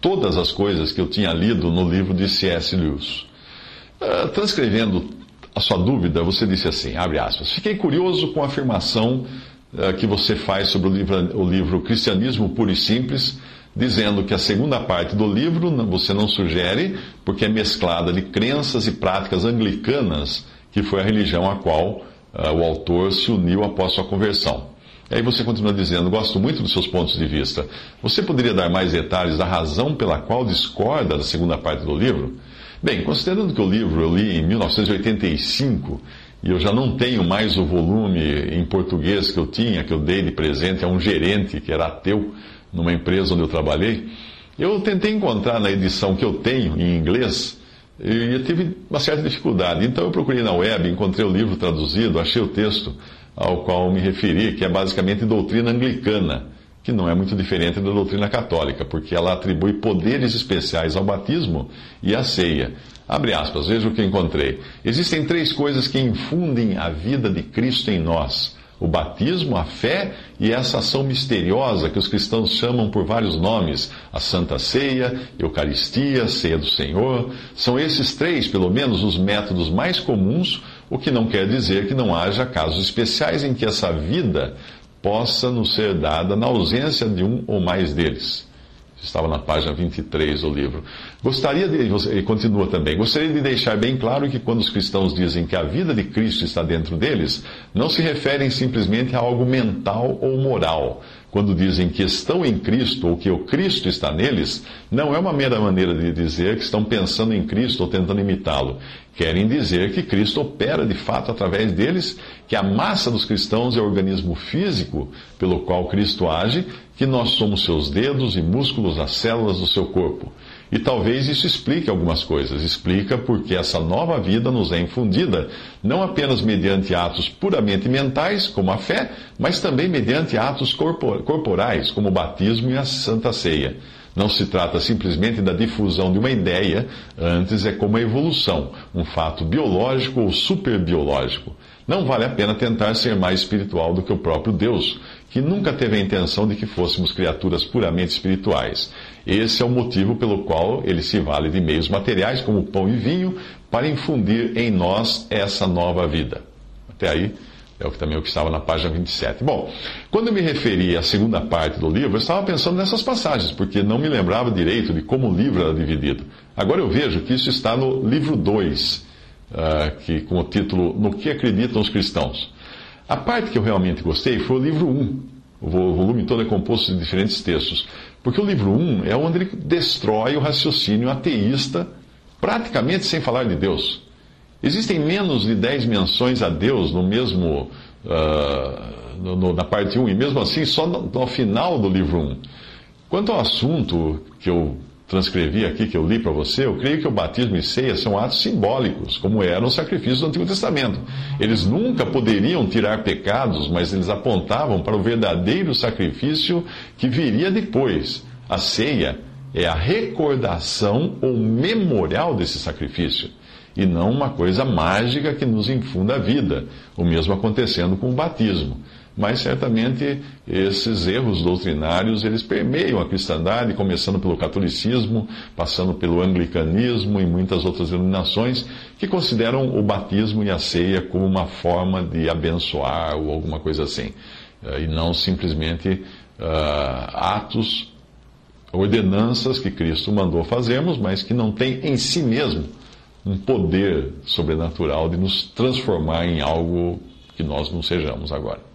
todas as coisas que eu tinha lido no livro de C.S. Lewis. Uh, transcrevendo a sua dúvida, você disse assim, abre aspas, fiquei curioso com a afirmação uh, que você faz sobre o livro, o livro Cristianismo Puro e Simples, dizendo que a segunda parte do livro você não sugere porque é mesclada de crenças e práticas anglicanas, que foi a religião a qual uh, o autor se uniu após sua conversão. Aí você continua dizendo: Gosto muito dos seus pontos de vista. Você poderia dar mais detalhes da razão pela qual discorda da segunda parte do livro? Bem, considerando que o livro eu li em 1985 e eu já não tenho mais o volume em português que eu tinha, que eu dei de presente a um gerente que era ateu numa empresa onde eu trabalhei, eu tentei encontrar na edição que eu tenho em inglês e eu tive uma certa dificuldade. Então eu procurei na web, encontrei o livro traduzido, achei o texto ao qual me referi, que é basicamente doutrina anglicana, que não é muito diferente da doutrina católica, porque ela atribui poderes especiais ao batismo e à ceia. Abre aspas, veja o que encontrei. Existem três coisas que infundem a vida de Cristo em nós o batismo, a fé e essa ação misteriosa que os cristãos chamam por vários nomes: a Santa Ceia, Eucaristia, Ceia do Senhor. São esses três, pelo menos, os métodos mais comuns, o que não quer dizer que não haja casos especiais em que essa vida possa nos ser dada na ausência de um ou mais deles estava na página 23 do livro. Gostaria de, ele continua também, gostaria de deixar bem claro que quando os cristãos dizem que a vida de Cristo está dentro deles, não se referem simplesmente a algo mental ou moral. Quando dizem que estão em Cristo ou que o Cristo está neles, não é uma mera maneira de dizer que estão pensando em Cristo ou tentando imitá-lo. Querem dizer que Cristo opera de fato através deles, que a massa dos cristãos é o organismo físico pelo qual Cristo age que nós somos seus dedos e músculos as células do seu corpo. E talvez isso explique algumas coisas. Explica porque essa nova vida nos é infundida, não apenas mediante atos puramente mentais, como a fé, mas também mediante atos corporais, como o batismo e a santa ceia. Não se trata simplesmente da difusão de uma ideia, antes é como a evolução, um fato biológico ou superbiológico. Não vale a pena tentar ser mais espiritual do que o próprio Deus, que nunca teve a intenção de que fôssemos criaturas puramente espirituais. Esse é o motivo pelo qual ele se vale de meios materiais, como pão e vinho, para infundir em nós essa nova vida. Até aí, é o que também é o que estava na página 27. Bom, quando eu me referi à segunda parte do livro, eu estava pensando nessas passagens, porque não me lembrava direito de como o livro era dividido. Agora eu vejo que isso está no livro 2, uh, que, com o título No que acreditam os cristãos. A parte que eu realmente gostei foi o livro 1. O volume todo é composto de diferentes textos. Porque o livro 1 é onde ele destrói o raciocínio ateísta, praticamente sem falar de Deus. Existem menos de 10 menções a Deus no mesmo. Uh, no, no, na parte 1, e mesmo assim só no, no final do livro 1. Quanto ao assunto que eu transcrevi aqui, que eu li para você, eu creio que o batismo e ceia são atos simbólicos, como eram os sacrifícios do Antigo Testamento. Eles nunca poderiam tirar pecados, mas eles apontavam para o verdadeiro sacrifício que viria depois. A ceia é a recordação ou memorial desse sacrifício, e não uma coisa mágica que nos infunda a vida, o mesmo acontecendo com o batismo. Mas certamente esses erros doutrinários eles permeiam a cristandade, começando pelo catolicismo, passando pelo anglicanismo e muitas outras denominações que consideram o batismo e a ceia como uma forma de abençoar ou alguma coisa assim, eh, e não simplesmente uh, atos, ordenanças que Cristo mandou fazermos, mas que não tem em si mesmo um poder sobrenatural de nos transformar em algo que nós não sejamos agora.